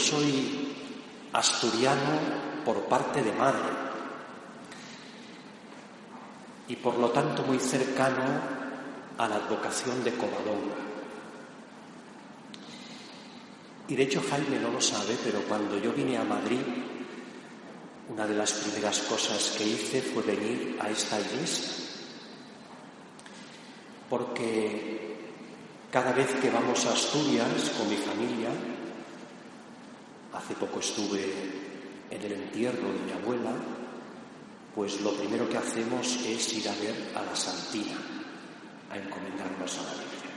soy asturiano por parte de madre y por lo tanto muy cercano a la advocación de Covadonga. Y de hecho Jaime no lo sabe, pero cuando yo vine a Madrid una de las primeras cosas que hice fue venir a esta iglesia, porque cada vez que vamos a Asturias con mi familia, hace poco estuve en el entierro de mi abuela, pues lo primero que hacemos es ir a ver a la Santina, a encomendarnos a la Virgen.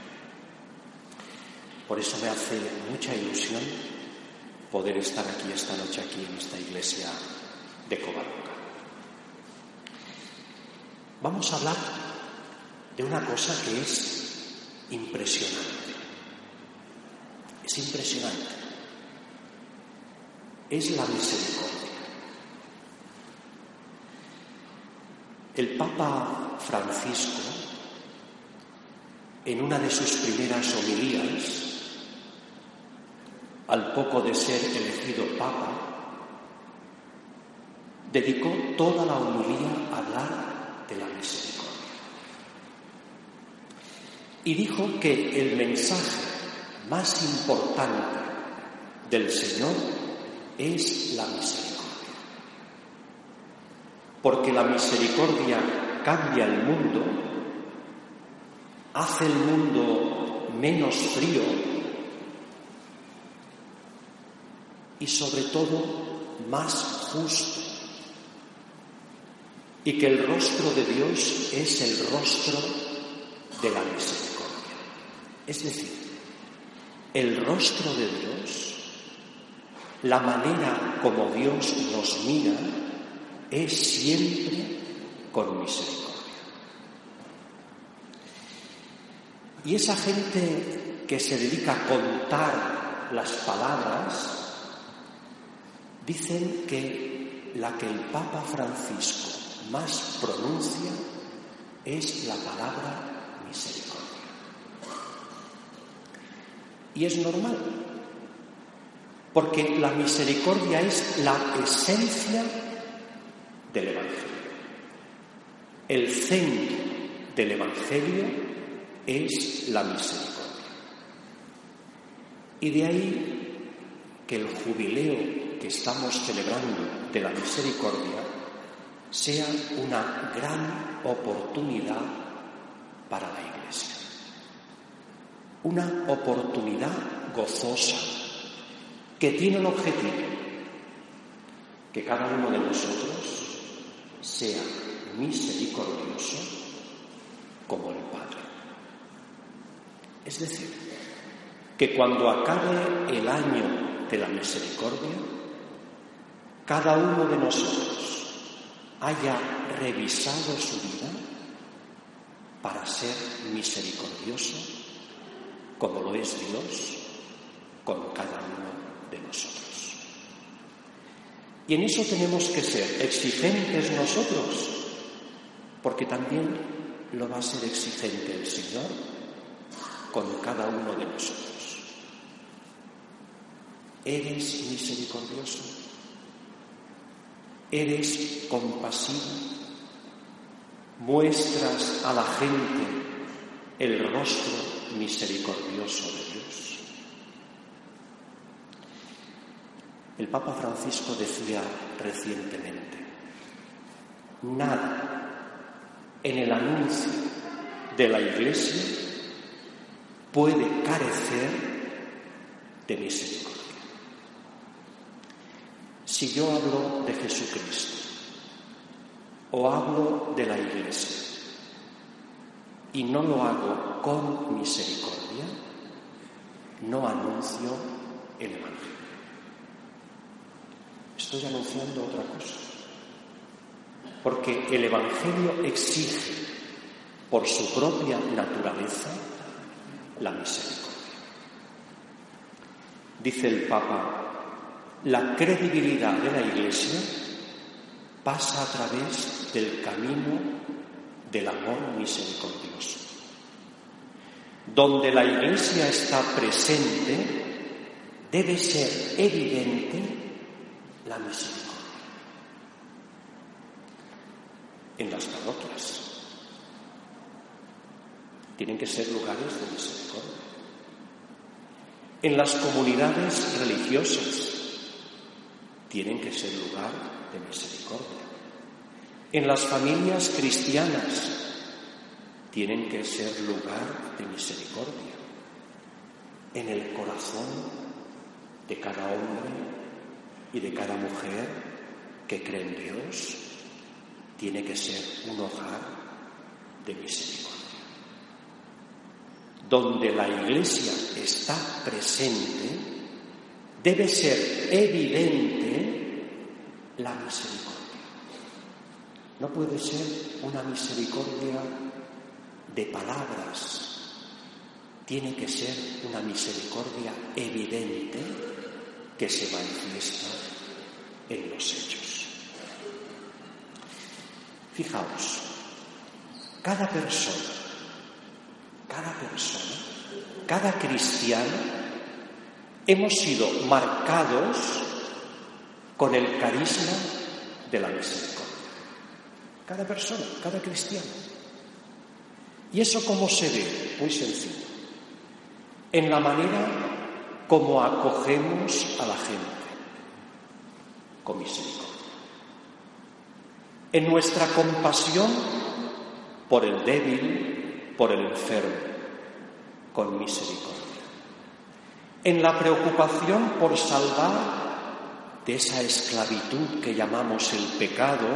Por eso me hace mucha ilusión poder estar aquí esta noche, aquí en esta iglesia de Covadonga. Vamos a hablar de una cosa que es impresionante. Es impresionante. Es la misericordia. El Papa Francisco, en una de sus primeras homilías, al poco de ser elegido Papa, dedicó toda la homilía a hablar de la misericordia. Y dijo que el mensaje más importante del Señor es la misericordia. Porque la misericordia cambia el mundo, hace el mundo menos frío y sobre todo más justo y que el rostro de Dios es el rostro de la misericordia. Es decir, el rostro de Dios, la manera como Dios nos mira, es siempre con misericordia. Y esa gente que se dedica a contar las palabras, dicen que la que el Papa Francisco más pronuncia es la palabra misericordia. Y es normal, porque la misericordia es la esencia del Evangelio. El centro del Evangelio es la misericordia. Y de ahí que el jubileo que estamos celebrando de la misericordia sea una gran oportunidad para la Iglesia. Una oportunidad gozosa que tiene el objetivo que cada uno de nosotros sea misericordioso como el Padre. Es decir, que cuando acabe el año de la misericordia, cada uno de nosotros haya revisado su vida para ser misericordioso como lo es Dios con cada uno de nosotros. Y en eso tenemos que ser exigentes nosotros, porque también lo va a ser exigente el Señor con cada uno de nosotros. ¿Eres misericordioso? ¿Eres compasivo? ¿Muestras a la gente el rostro misericordioso de Dios. El Papa Francisco decía recientemente, nada en el anuncio de la Iglesia puede carecer de misericordia. Si yo hablo de Jesucristo o hablo de la Iglesia y no lo hago con misericordia, no anuncio el Evangelio. Estoy anunciando otra cosa. Porque el Evangelio exige, por su propia naturaleza, la misericordia. Dice el Papa, la credibilidad de la Iglesia pasa a través del camino del amor misericordioso. Donde la Iglesia está presente, debe ser evidente la misericordia. En las parroquias tienen que ser lugares de misericordia. En las comunidades religiosas tienen que ser lugar de misericordia. En las familias cristianas tienen que ser lugar de misericordia. En el corazón de cada hombre y de cada mujer que cree en Dios tiene que ser un hogar de misericordia. Donde la Iglesia está presente, debe ser evidente la misericordia. No puede ser una misericordia de palabras, tiene que ser una misericordia evidente que se manifiesta en los hechos. Fijaos, cada persona, cada persona, cada cristiano hemos sido marcados con el carisma de la misericordia. Cada persona, cada cristiano. ¿Y eso cómo se ve? Muy sencillo. En la manera como acogemos a la gente con misericordia. En nuestra compasión por el débil, por el enfermo, con misericordia en la preocupación por salvar de esa esclavitud que llamamos el pecado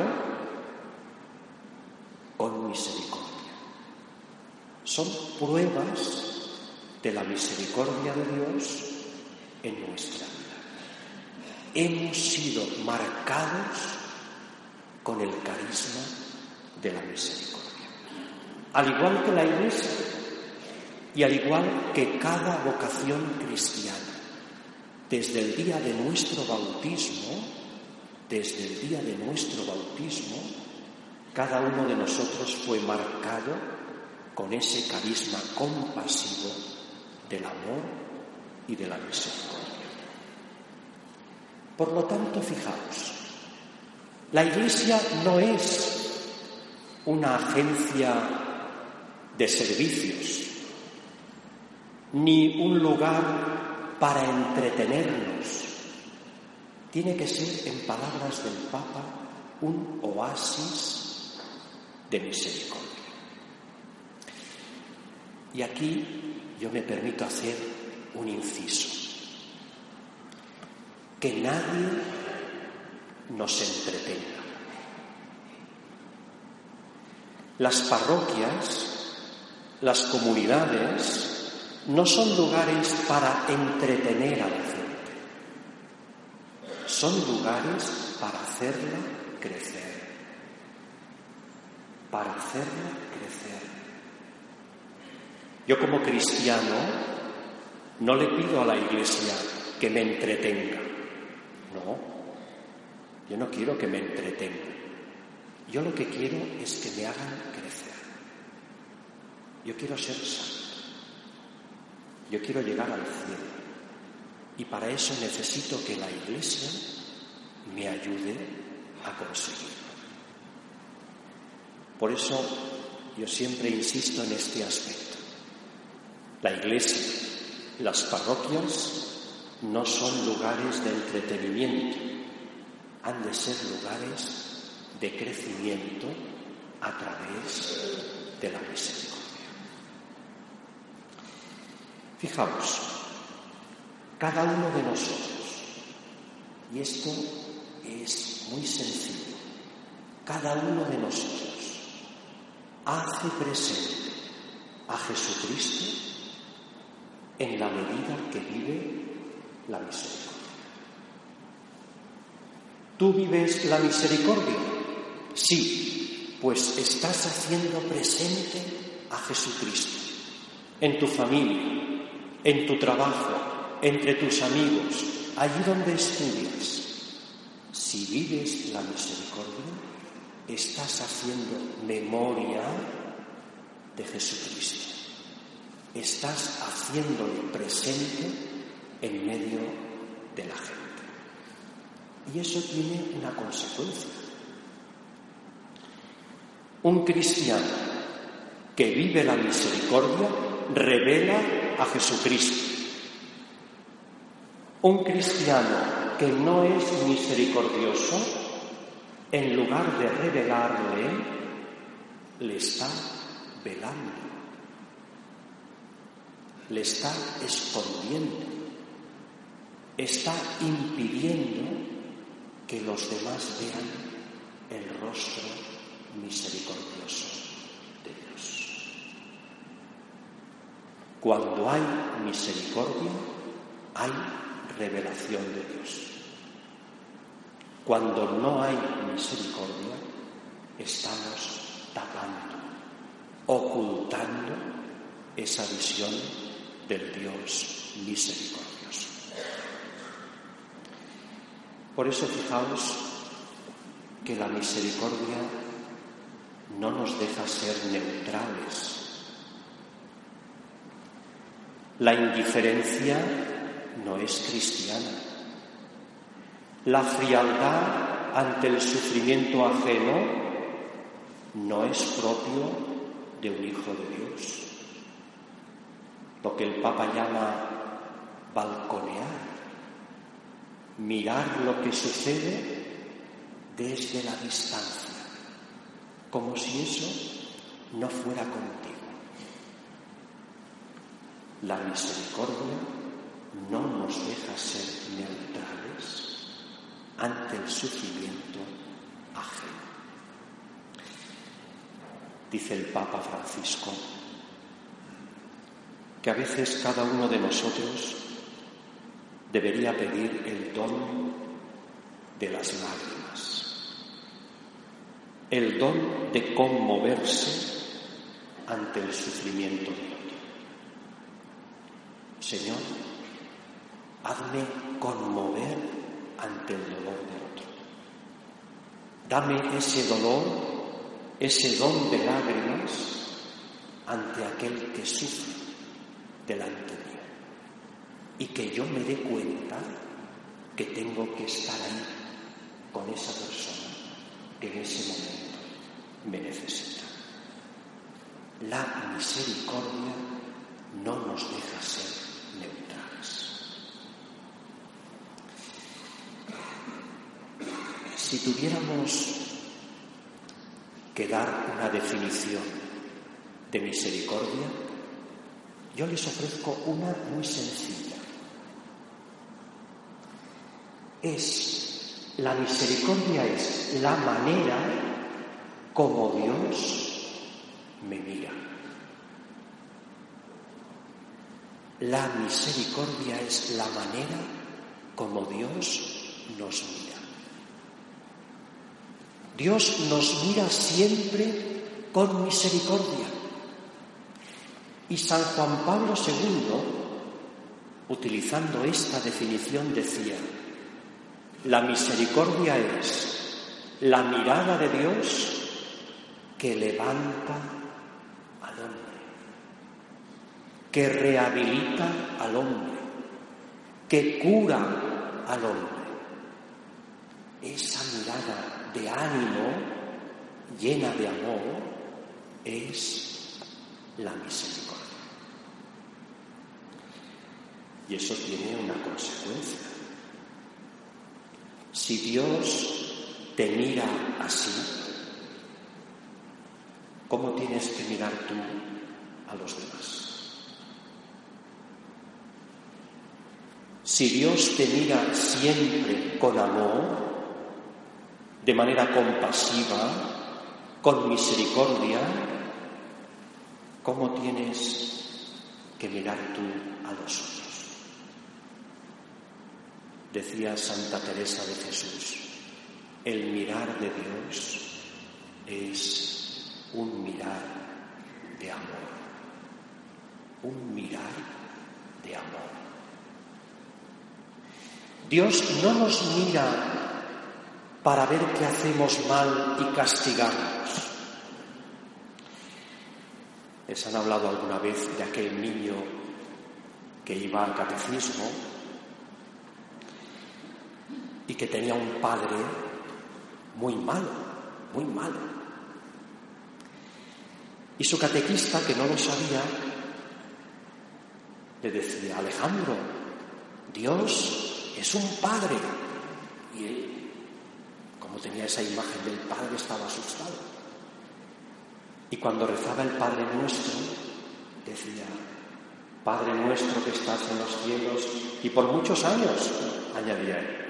con misericordia. Son pruebas de la misericordia de Dios en nuestra vida. Hemos sido marcados con el carisma de la misericordia. Al igual que la Iglesia, y al igual que cada vocación cristiana, desde el día de nuestro bautismo, desde el día de nuestro bautismo, cada uno de nosotros fue marcado con ese carisma compasivo del amor y de la misericordia. Por lo tanto, fijaos, la Iglesia no es una agencia de servicios, ni un lugar para entretenernos. Tiene que ser, en palabras del Papa, un oasis de misericordia. Y aquí yo me permito hacer un inciso. Que nadie nos entretenga. Las parroquias, las comunidades, no son lugares para entretener a la gente, son lugares para hacerla crecer, para hacerla crecer. Yo como cristiano no le pido a la iglesia que me entretenga, no, yo no quiero que me entretenga, yo lo que quiero es que me hagan crecer, yo quiero ser santo. Yo quiero llegar al cielo. Y para eso necesito que la Iglesia me ayude a conseguirlo. Por eso yo siempre insisto en este aspecto. La iglesia, las parroquias no son lugares de entretenimiento, han de ser lugares de crecimiento a través de la misericordia. Fijaos, cada uno de nosotros, y esto es muy sencillo, cada uno de nosotros hace presente a Jesucristo en la medida que vive la misericordia. ¿Tú vives la misericordia? Sí, pues estás haciendo presente a Jesucristo en tu familia, en tu trabajo, entre tus amigos, allí donde estudias. Si vives la misericordia, estás haciendo memoria de Jesucristo. Estás haciéndole presente en medio de la gente. Y eso tiene una consecuencia. Un cristiano que vive la misericordia revela a Jesucristo. Un cristiano que no es misericordioso, en lugar de revelarle, le está velando, le está escondiendo, está impidiendo que los demás vean el rostro misericordioso de Dios. Cuando hay misericordia, hay revelación de Dios. Cuando no hay misericordia, estamos tapando, ocultando esa visión del Dios misericordioso. Por eso fijaos que la misericordia no nos deja ser neutrales. La indiferencia no es cristiana. La frialdad ante el sufrimiento ajeno no es propio de un hijo de Dios. Lo que el Papa llama balconear mirar lo que sucede desde la distancia, como si eso no fuera contigo. La misericordia no nos deja ser neutrales ante el sufrimiento ajeno. Dice el Papa Francisco que a veces cada uno de nosotros debería pedir el don de las lágrimas, el don de conmoverse ante el sufrimiento de otro. Señor, hazme conmover ante el dolor de otro. Dame ese dolor, ese don de lágrimas ante aquel que sufre delante de y que yo me dé cuenta que tengo que estar ahí con esa persona que en ese momento me necesita. La misericordia no nos deja ser neutrales. Si tuviéramos que dar una definición de misericordia, yo les ofrezco una muy sencilla es, la misericordia es la manera como Dios me mira. La misericordia es la manera como Dios nos mira. Dios nos mira siempre con misericordia. Y San Juan Pablo II, utilizando esta definición, decía, la misericordia es la mirada de Dios que levanta al hombre, que rehabilita al hombre, que cura al hombre. Esa mirada de ánimo llena de amor es la misericordia. Y eso tiene una consecuencia. Si Dios te mira así, ¿cómo tienes que mirar tú a los demás? Si Dios te mira siempre con amor, de manera compasiva, con misericordia, ¿cómo tienes que mirar tú a los otros? Decía Santa Teresa de Jesús, el mirar de Dios es un mirar de amor, un mirar de amor. Dios no nos mira para ver qué hacemos mal y castigarnos. Les han hablado alguna vez de aquel niño que iba al catecismo y que tenía un padre muy malo, muy malo. Y su catequista, que no lo sabía, le decía, Alejandro, Dios es un padre. Y él, como tenía esa imagen del padre, estaba asustado. Y cuando rezaba el Padre nuestro, decía, Padre nuestro que estás en los cielos, y por muchos años, añadía él,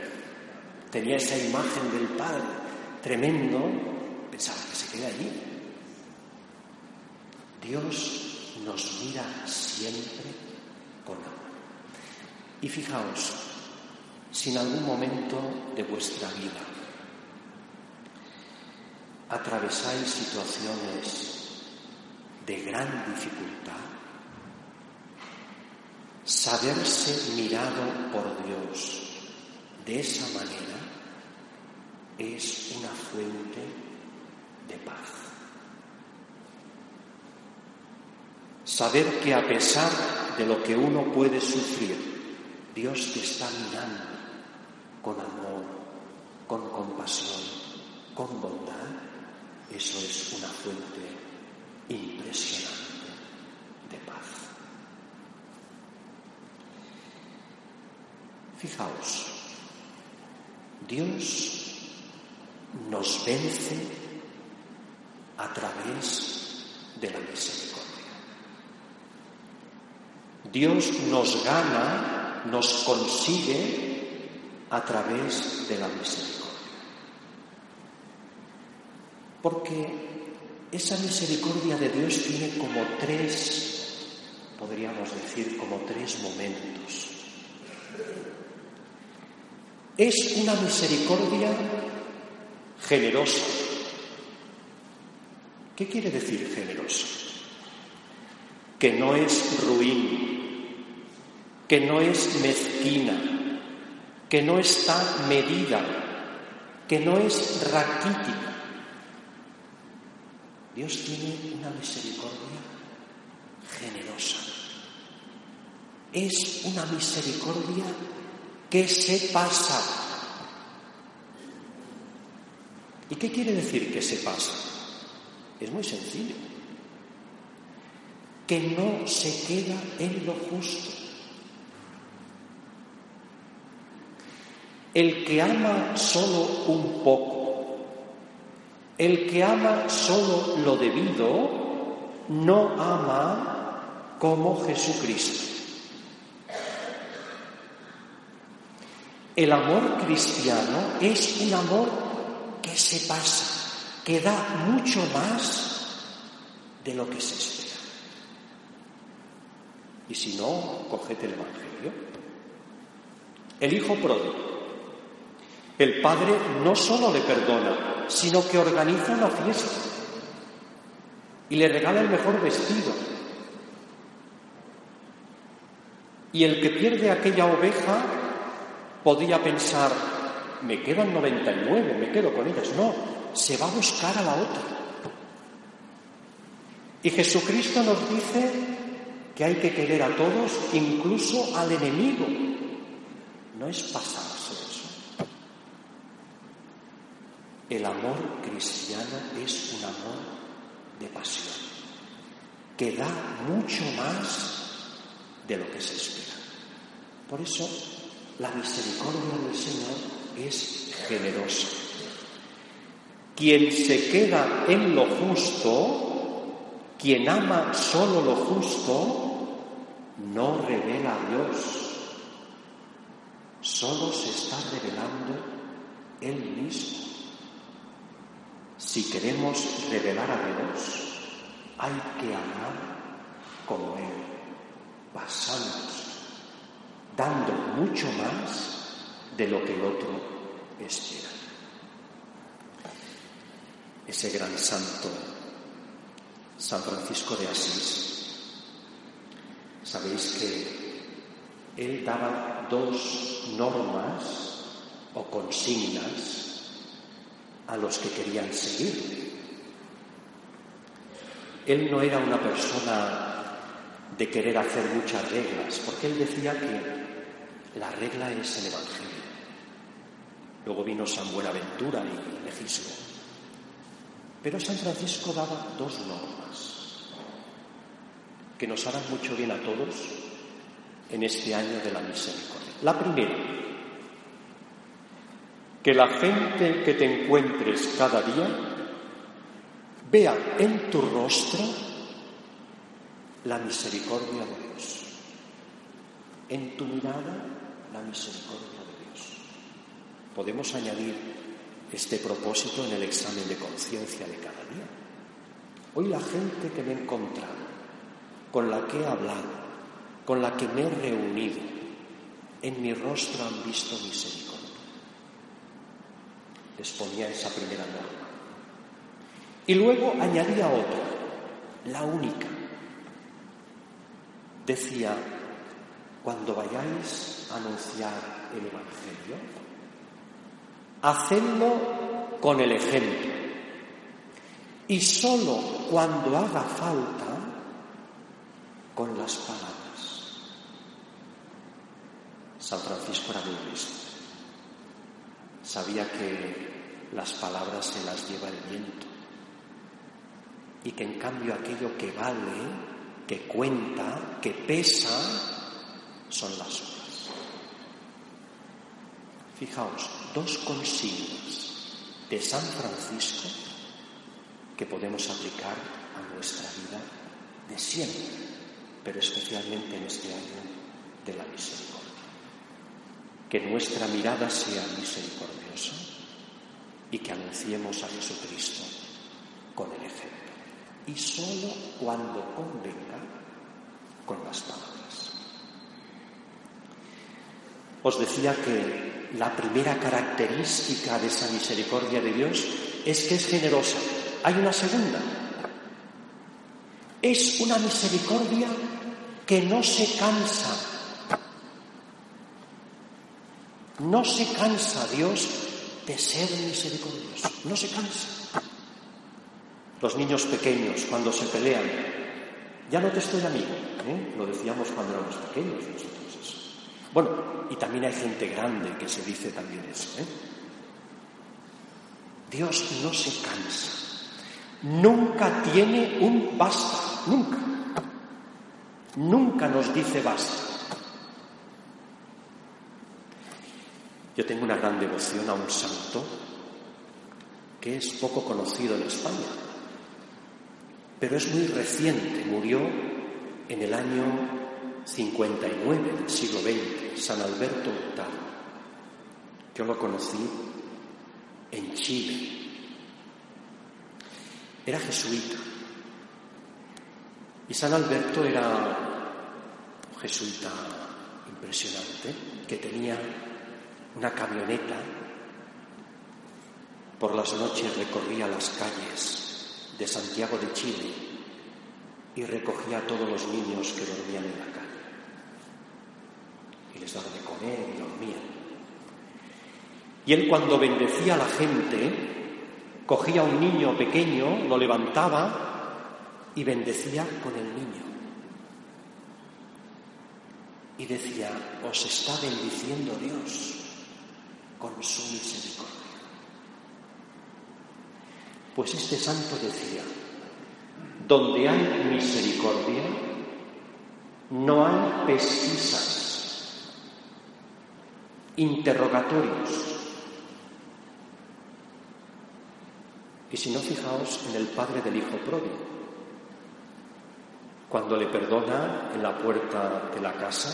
Tenía esa imagen del Padre tremendo, pensaba que se queda allí. Dios nos mira siempre con amor. Y fijaos, si en algún momento de vuestra vida atravesáis situaciones de gran dificultad, saberse mirado por Dios de esa manera es una fuente de paz. Saber que a pesar de lo que uno puede sufrir, Dios te está mirando con amor, con compasión, con bondad, eso es una fuente impresionante de paz. Fijaos, Dios nos vence a través de la misericordia. Dios nos gana, nos consigue a través de la misericordia. Porque esa misericordia de Dios tiene como tres, podríamos decir, como tres momentos. Es una misericordia generosa. ¿Qué quiere decir generosa? Que no es ruin, que no es mezquina, que no está medida, que no es raquítica. Dios tiene una misericordia generosa. Es una misericordia que se pasa ¿Y qué quiere decir que se pasa? Es muy sencillo. Que no se queda en lo justo. El que ama solo un poco, el que ama solo lo debido, no ama como Jesucristo. El amor cristiano es un amor que se pasa, que da mucho más de lo que se espera. Y si no, cogete el Evangelio. El hijo pródigo. El padre no solo le perdona, sino que organiza una fiesta y le regala el mejor vestido. Y el que pierde aquella oveja podía pensar, me quedan 99, me quedo con ellas. No, se va a buscar a la otra. Y Jesucristo nos dice que hay que querer a todos, incluso al enemigo. No es pasarse eso. El amor cristiano es un amor de pasión, que da mucho más de lo que se espera. Por eso la misericordia del Señor es generosa. Quien se queda en lo justo, quien ama solo lo justo, no revela a Dios, solo se está revelando Él mismo. Si queremos revelar a Dios, hay que amar como Él, pasándose, dando mucho más de lo que el otro espera. Ese gran santo, San Francisco de Asís, sabéis que él daba dos normas o consignas a los que querían seguirle. Él no era una persona de querer hacer muchas reglas, porque él decía que la regla es el Evangelio. Luego vino San Buenaventura y legisló. Pero San Francisco daba dos normas que nos harán mucho bien a todos en este año de la misericordia. La primera, que la gente que te encuentres cada día vea en tu rostro la misericordia de Dios. En tu mirada, la misericordia de Dios. Podemos añadir este propósito en el examen de conciencia de cada día. Hoy la gente que me he encontrado, con la que he hablado, con la que me he reunido, en mi rostro han visto misericordia. Les ponía esa primera norma. Y luego añadía otra, la única. Decía, cuando vayáis a anunciar el Evangelio, hacedlo con el ejemplo. Y solo cuando haga falta, con las palabras. San Francisco era muy listo. Sabía que las palabras se las lleva el viento y que en cambio aquello que vale, que cuenta, que pesa, son las obras. Fijaos, dos consignas de San Francisco que podemos aplicar a nuestra vida de siempre, pero especialmente en este año de la misericordia. Que nuestra mirada sea misericordiosa y que anunciemos a Jesucristo con el ejemplo y solo cuando convenga con las palabras. Os decía que la primera característica de esa misericordia de Dios es que es generosa. Hay una segunda. Es una misericordia que no se cansa. No se cansa Dios de ser misericordioso. No se cansa. Los niños pequeños cuando se pelean, ya no te estoy amigo, ¿eh? lo decíamos cuando éramos pequeños nosotros. Bueno, y también hay gente grande que se dice también eso. ¿eh? Dios no se cansa, nunca tiene un basta, nunca, nunca nos dice basta. Yo tengo una gran devoción a un santo que es poco conocido en España, pero es muy reciente, murió en el año 59 del siglo XX, San Alberto Hurtado. Yo lo conocí en Chile. Era jesuita. Y San Alberto era un jesuita impresionante que tenía una camioneta. Por las noches recorría las calles de Santiago de Chile y recogía a todos los niños que dormían en la calle. Y les daba de comer y dormían. Y él cuando bendecía a la gente, cogía a un niño pequeño, lo levantaba y bendecía con el niño. Y decía, os está bendiciendo Dios con su misericordia. Pues este santo decía, donde hay misericordia, no hay pesquisas, interrogatorios. Y si no, fijaos en el padre del hijo pródigo. Cuando le perdona en la puerta de la casa,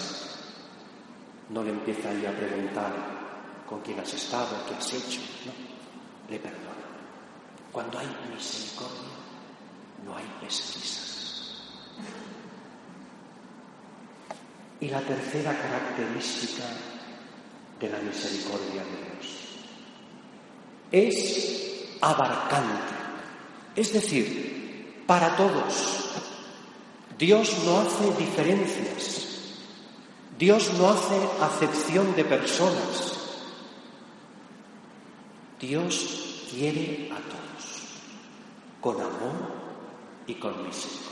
no le empieza ahí a preguntar con quién has estado, qué has hecho, no, le perdona. Cuando hay misericordia, no hay pesquisas. Y la tercera característica de la misericordia de Dios es abarcante, es decir, para todos. Dios no hace diferencias, Dios no hace acepción de personas, Dios quiere a todos, con amor y con misericordia.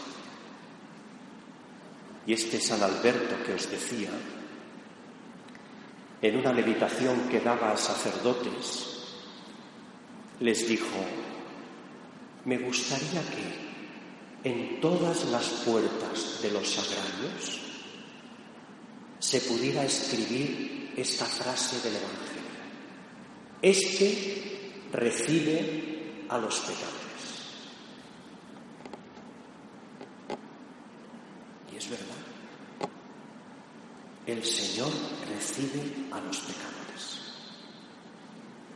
Y este San Alberto que os decía, en una meditación que daba a sacerdotes, les dijo, me gustaría que en todas las puertas de los sagrarios se pudiera escribir esta frase del Evangelio. Este recibe a los pecadores. Y es verdad. El Señor recibe a los pecadores.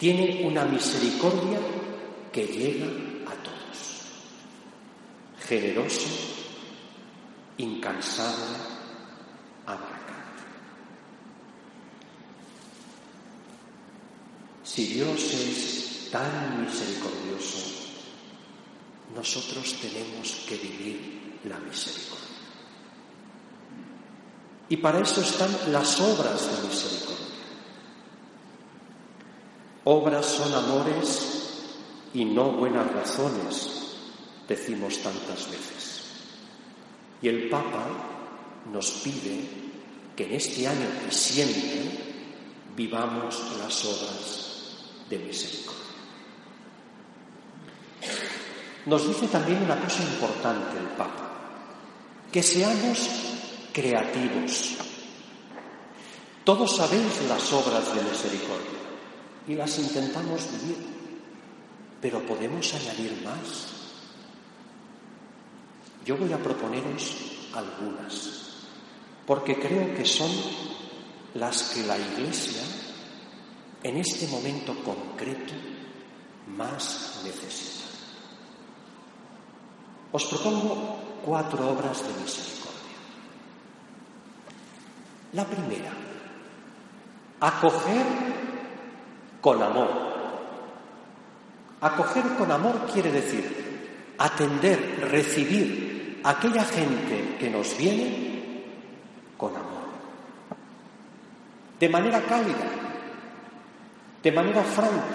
Tiene una misericordia que llega a todos. Generoso, incansable, abarcante. Si Dios es tan misericordioso, nosotros tenemos que vivir la misericordia. Y para eso están las obras de misericordia. Obras son amores y no buenas razones, decimos tantas veces. Y el Papa nos pide que en este año y siempre vivamos las obras de misericordia. Nos dice también una cosa importante el Papa, que seamos creativos. Todos sabéis las obras de misericordia y las intentamos vivir, pero podemos añadir más. Yo voy a proponeros algunas, porque creo que son las que la Iglesia en este momento concreto más necesita. Os propongo cuatro obras de misericordia. La primera, acoger con amor. Acoger con amor quiere decir atender, recibir a aquella gente que nos viene con amor. De manera cálida, de manera franca,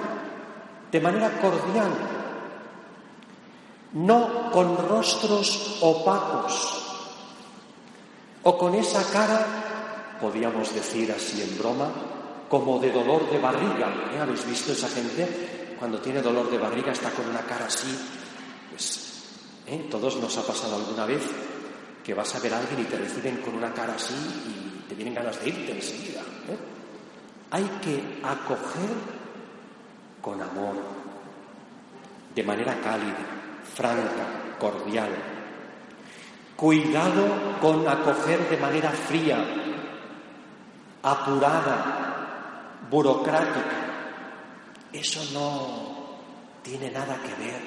de manera cordial, no con rostros opacos o con esa cara podíamos decir así en broma, como de dolor de barriga. ¿Eh? ¿Habéis visto esa gente? Cuando tiene dolor de barriga está con una cara así. Pues, ¿eh? Todos nos ha pasado alguna vez que vas a ver a alguien y te reciben con una cara así y te vienen ganas de irte enseguida. ¿eh? Hay que acoger con amor, de manera cálida, franca, cordial. Cuidado con acoger de manera fría, apurada, burocrática. Eso no tiene nada que ver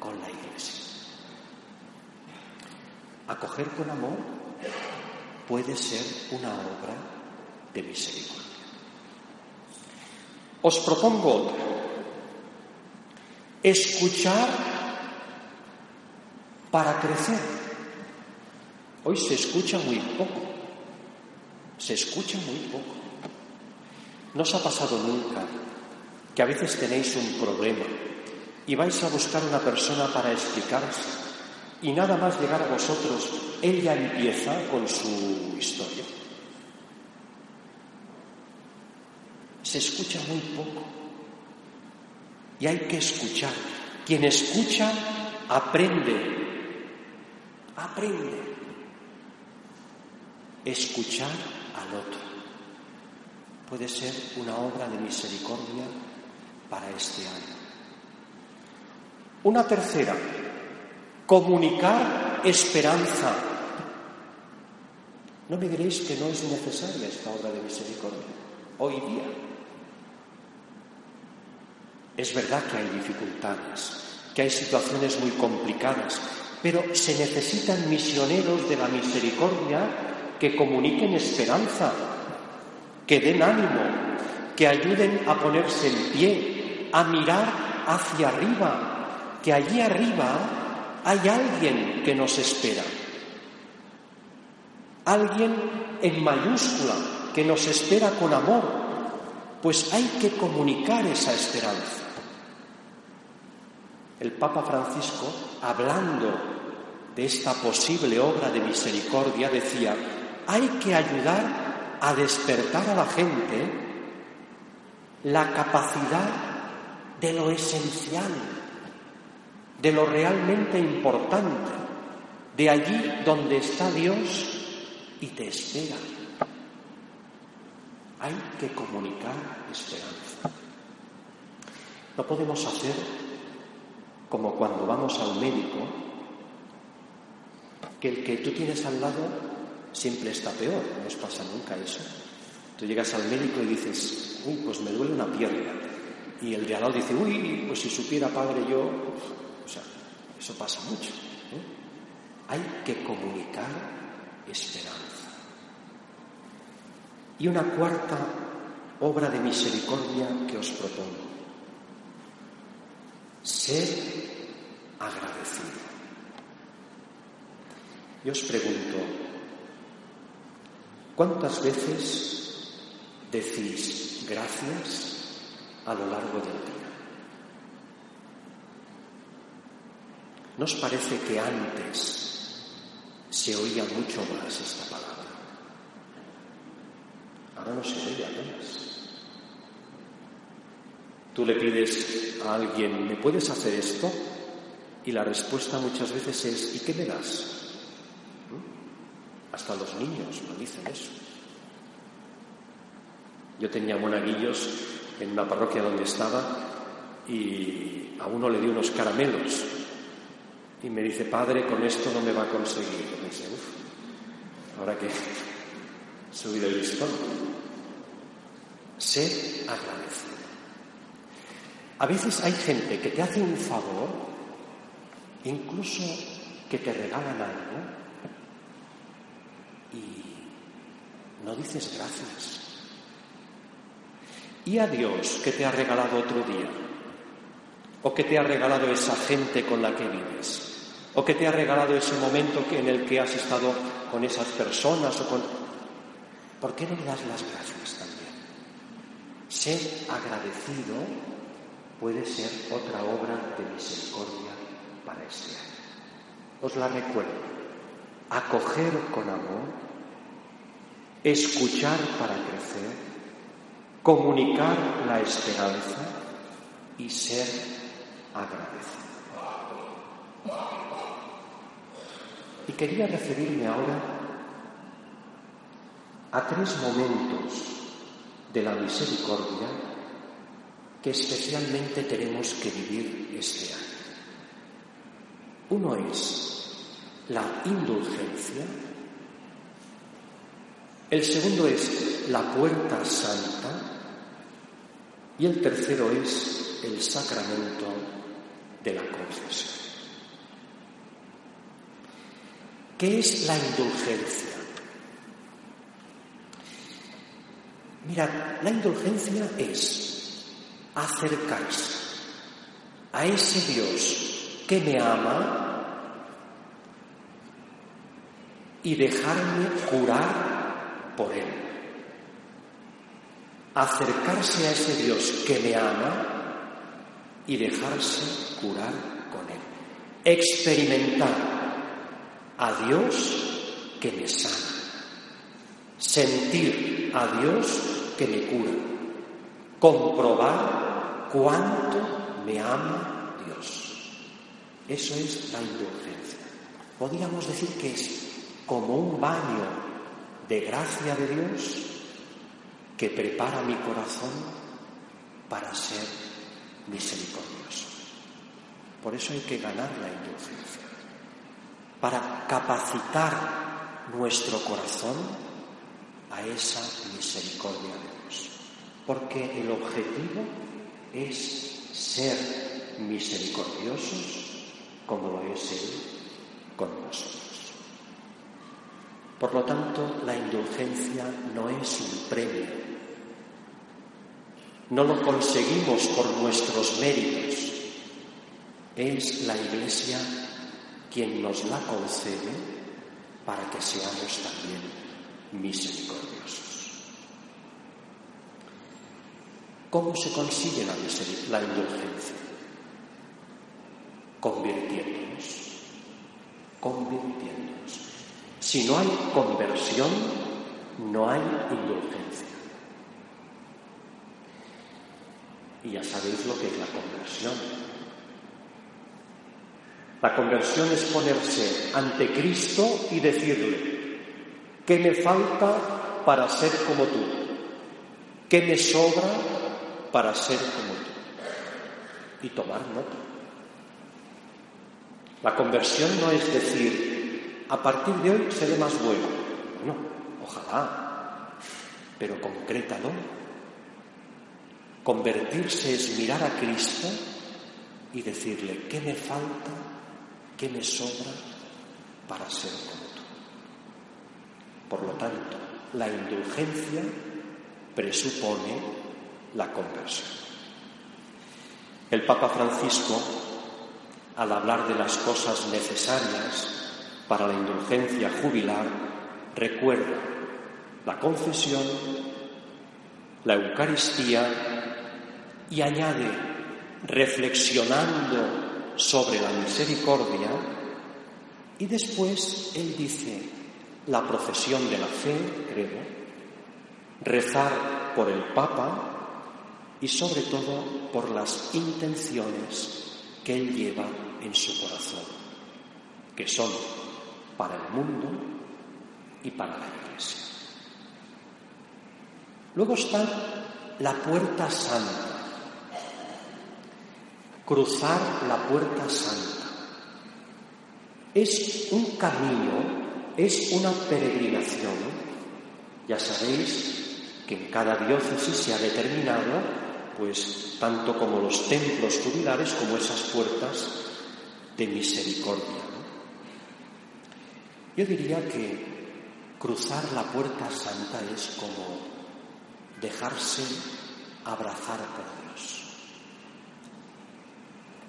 con la Iglesia. Acoger con amor puede ser una obra de misericordia. Os propongo otra. Escuchar para crecer. Hoy se escucha muy poco se escucha muy poco. ¿No os ha pasado nunca que a veces tenéis un problema y vais a buscar una persona para explicarse y nada más llegar a vosotros, ella empieza con su historia? Se escucha muy poco y hay que escuchar. Quien escucha aprende, aprende. Escuchar al otro. Puede ser una obra de misericordia para este año. Una tercera, comunicar esperanza. No me diréis que no es necesaria esta obra de misericordia hoy día. Es verdad que hay dificultades, que hay situaciones muy complicadas, pero se necesitan misioneros de la misericordia que comuniquen esperanza, que den ánimo, que ayuden a ponerse en pie, a mirar hacia arriba, que allí arriba hay alguien que nos espera. Alguien en mayúscula que nos espera con amor, pues hay que comunicar esa esperanza. El Papa Francisco, hablando de esta posible obra de misericordia, decía, hay que ayudar a despertar a la gente la capacidad de lo esencial, de lo realmente importante, de allí donde está Dios y te espera. Hay que comunicar esperanza. No podemos hacer como cuando vamos al médico, que el que tú tienes al lado siempre está peor, no os pasa nunca eso. Tú llegas al médico y dices, uy, pues me duele una pierna. Y el de dice, uy, pues si supiera padre yo, o sea, eso pasa mucho. ¿eh? Hay que comunicar esperanza. Y una cuarta obra de misericordia que os propongo. Ser agradecido. Y os pregunto, ¿Cuántas veces decís gracias a lo largo del día? ¿Nos parece que antes se oía mucho más esta palabra? Ahora no se oye apenas. Tú le pides a alguien, ¿me puedes hacer esto? Y la respuesta muchas veces es, ¿y qué me das? Hasta los niños lo dicen eso. Yo tenía monaguillos en una parroquia donde estaba y a uno le di unos caramelos y me dice, padre, con esto no me va a conseguir. Y me dice, uff, ahora que subido el listón. Sé agradecido. A veces hay gente que te hace un favor, incluso que te regalan algo, no dices gracias. ¿Y a Dios que te ha regalado otro día? ¿O que te ha regalado esa gente con la que vives? ¿O que te ha regalado ese momento en el que has estado con esas personas? O con... ¿Por qué no le das las gracias también? Ser agradecido puede ser otra obra de misericordia para este año. Os la recuerdo. Acoger con amor escuchar para crecer, comunicar la esperanza y ser agradecido. Y quería referirme ahora a tres momentos de la misericordia que especialmente tenemos que vivir este año. Uno es la indulgencia el segundo es la puerta santa y el tercero es el sacramento de la confesión. ¿Qué es la indulgencia? Mirad, la indulgencia es acercarse a ese Dios que me ama y dejarme curar por Él. Acercarse a ese Dios que me ama y dejarse curar con Él. Experimentar a Dios que me sana. Sentir a Dios que me cura. Comprobar cuánto me ama Dios. Eso es la indulgencia. Podríamos decir que es como un baño de gracia de Dios que prepara mi corazón para ser misericordioso. Por eso hay que ganar la indulgencia, para capacitar nuestro corazón a esa misericordia de Dios. Porque el objetivo es ser misericordiosos como lo es Él con nosotros. Por lo tanto, la indulgencia no es un premio. No lo conseguimos por nuestros méritos. Es la Iglesia quien nos la concede para que seamos también misericordiosos. ¿Cómo se consigue la, la indulgencia? Convirtiéndonos, convirtiéndonos. Si no hay conversión, no hay indulgencia. Y ya sabéis lo que es la conversión. La conversión es ponerse ante Cristo y decirle, ¿qué me falta para ser como tú? ¿Qué me sobra para ser como tú? Y tomar nota. La conversión no es decir, a partir de hoy seré más bueno. Bueno, ojalá, pero concrétalo. Convertirse es mirar a Cristo y decirle, ¿qué me falta? ¿Qué me sobra para ser como tú? Por lo tanto, la indulgencia presupone la conversión. El Papa Francisco, al hablar de las cosas necesarias para la indulgencia jubilar recuerda la confesión, la Eucaristía y añade, reflexionando sobre la misericordia, y después él dice, la profesión de la fe, creo, rezar por el Papa y sobre todo por las intenciones que él lleva en su corazón, que son para el mundo y para la Iglesia. Luego está la puerta santa, cruzar la puerta santa. Es un camino, es una peregrinación. Ya sabéis que en cada diócesis se ha determinado, pues tanto como los templos jubilares como esas puertas de misericordia. Yo diría que cruzar la puerta santa es como dejarse abrazar por Dios.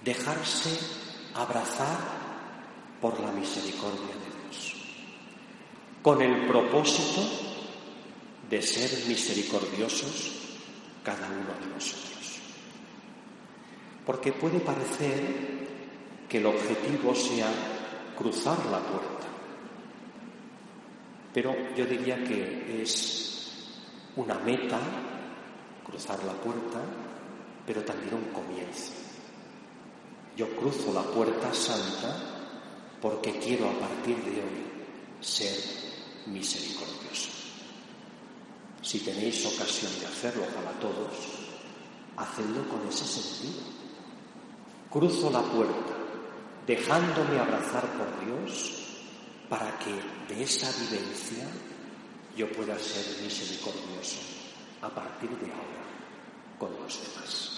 Dejarse abrazar por la misericordia de Dios. Con el propósito de ser misericordiosos cada uno de nosotros. Porque puede parecer que el objetivo sea cruzar la puerta pero yo diría que es una meta, cruzar la puerta, pero también un comienzo. Yo cruzo la puerta santa porque quiero a partir de hoy ser misericordioso. Si tenéis ocasión de hacerlo, ojalá todos, hacedlo con ese sentido. Cruzo la puerta, dejándome abrazar por Dios para que de esa vivencia yo pueda ser misericordioso a partir de ahora con los demás.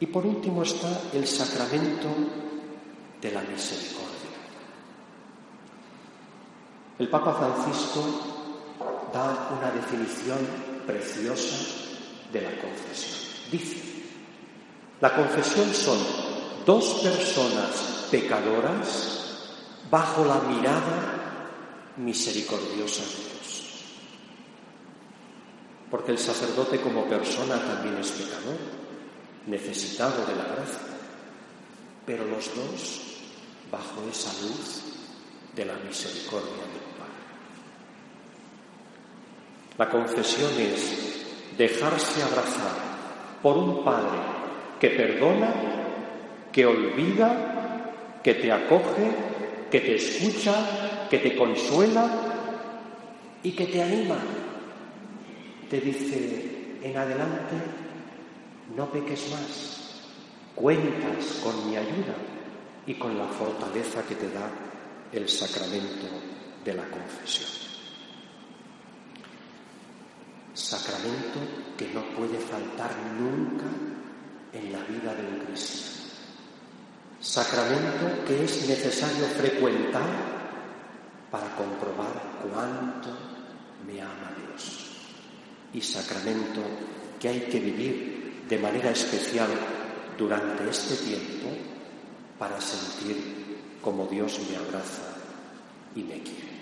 Y por último está el sacramento de la misericordia. El Papa Francisco da una definición preciosa de la confesión. Dice, la confesión son dos personas pecadoras bajo la mirada misericordiosa de Dios. Porque el sacerdote como persona también es pecador, necesitado de la gracia, pero los dos bajo esa luz de la misericordia del Padre. La confesión es dejarse abrazar por un Padre que perdona, que olvida, que te acoge que te escucha, que te consuela y que te anima te dice, en adelante no peques más, cuentas con mi ayuda y con la fortaleza que te da el sacramento de la confesión. Sacramento que no puede faltar nunca en la vida de un cristiano. Sacramento que es necesario frecuentar para comprobar cuánto me ama Dios. Y sacramento que hay que vivir de manera especial durante este tiempo para sentir como Dios me abraza y me quiere.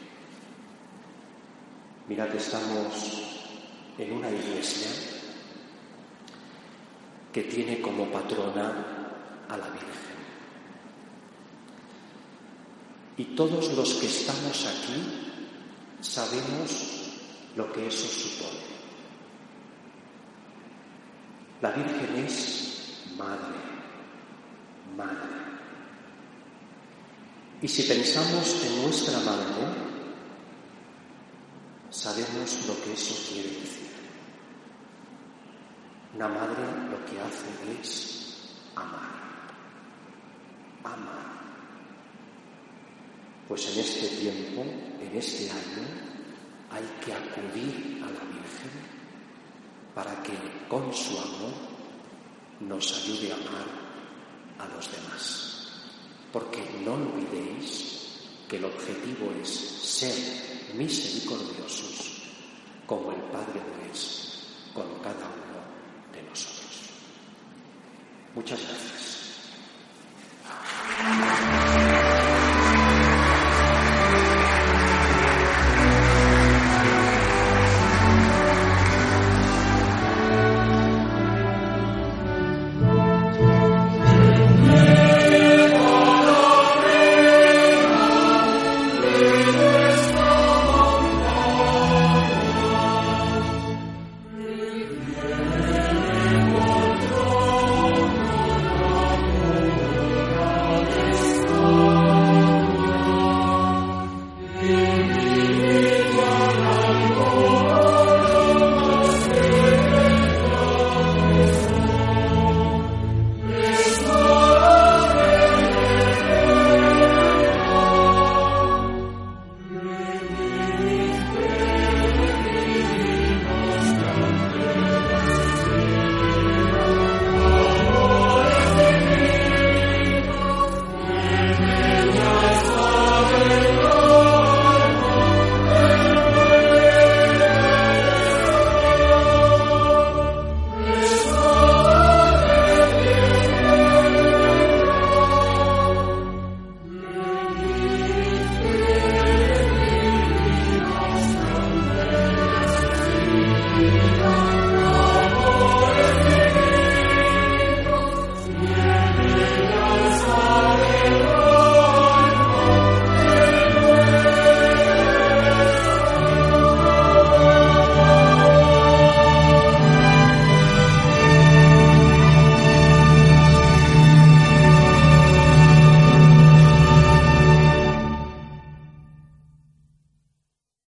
Mirad, estamos en una iglesia que tiene como patrona a la Virgen. Y todos los que estamos aquí sabemos lo que eso supone. La Virgen es madre, madre. Y si pensamos en nuestra madre, sabemos lo que eso quiere decir. Una madre lo que hace es amar. Amar. Pues en este tiempo, en este año, hay que acudir a la Virgen para que con su amor nos ayude a amar a los demás porque no olvidéis que el objetivo es ser misericordiosos como el Padre lo es con cada uno de nosotros. Muchas gracias.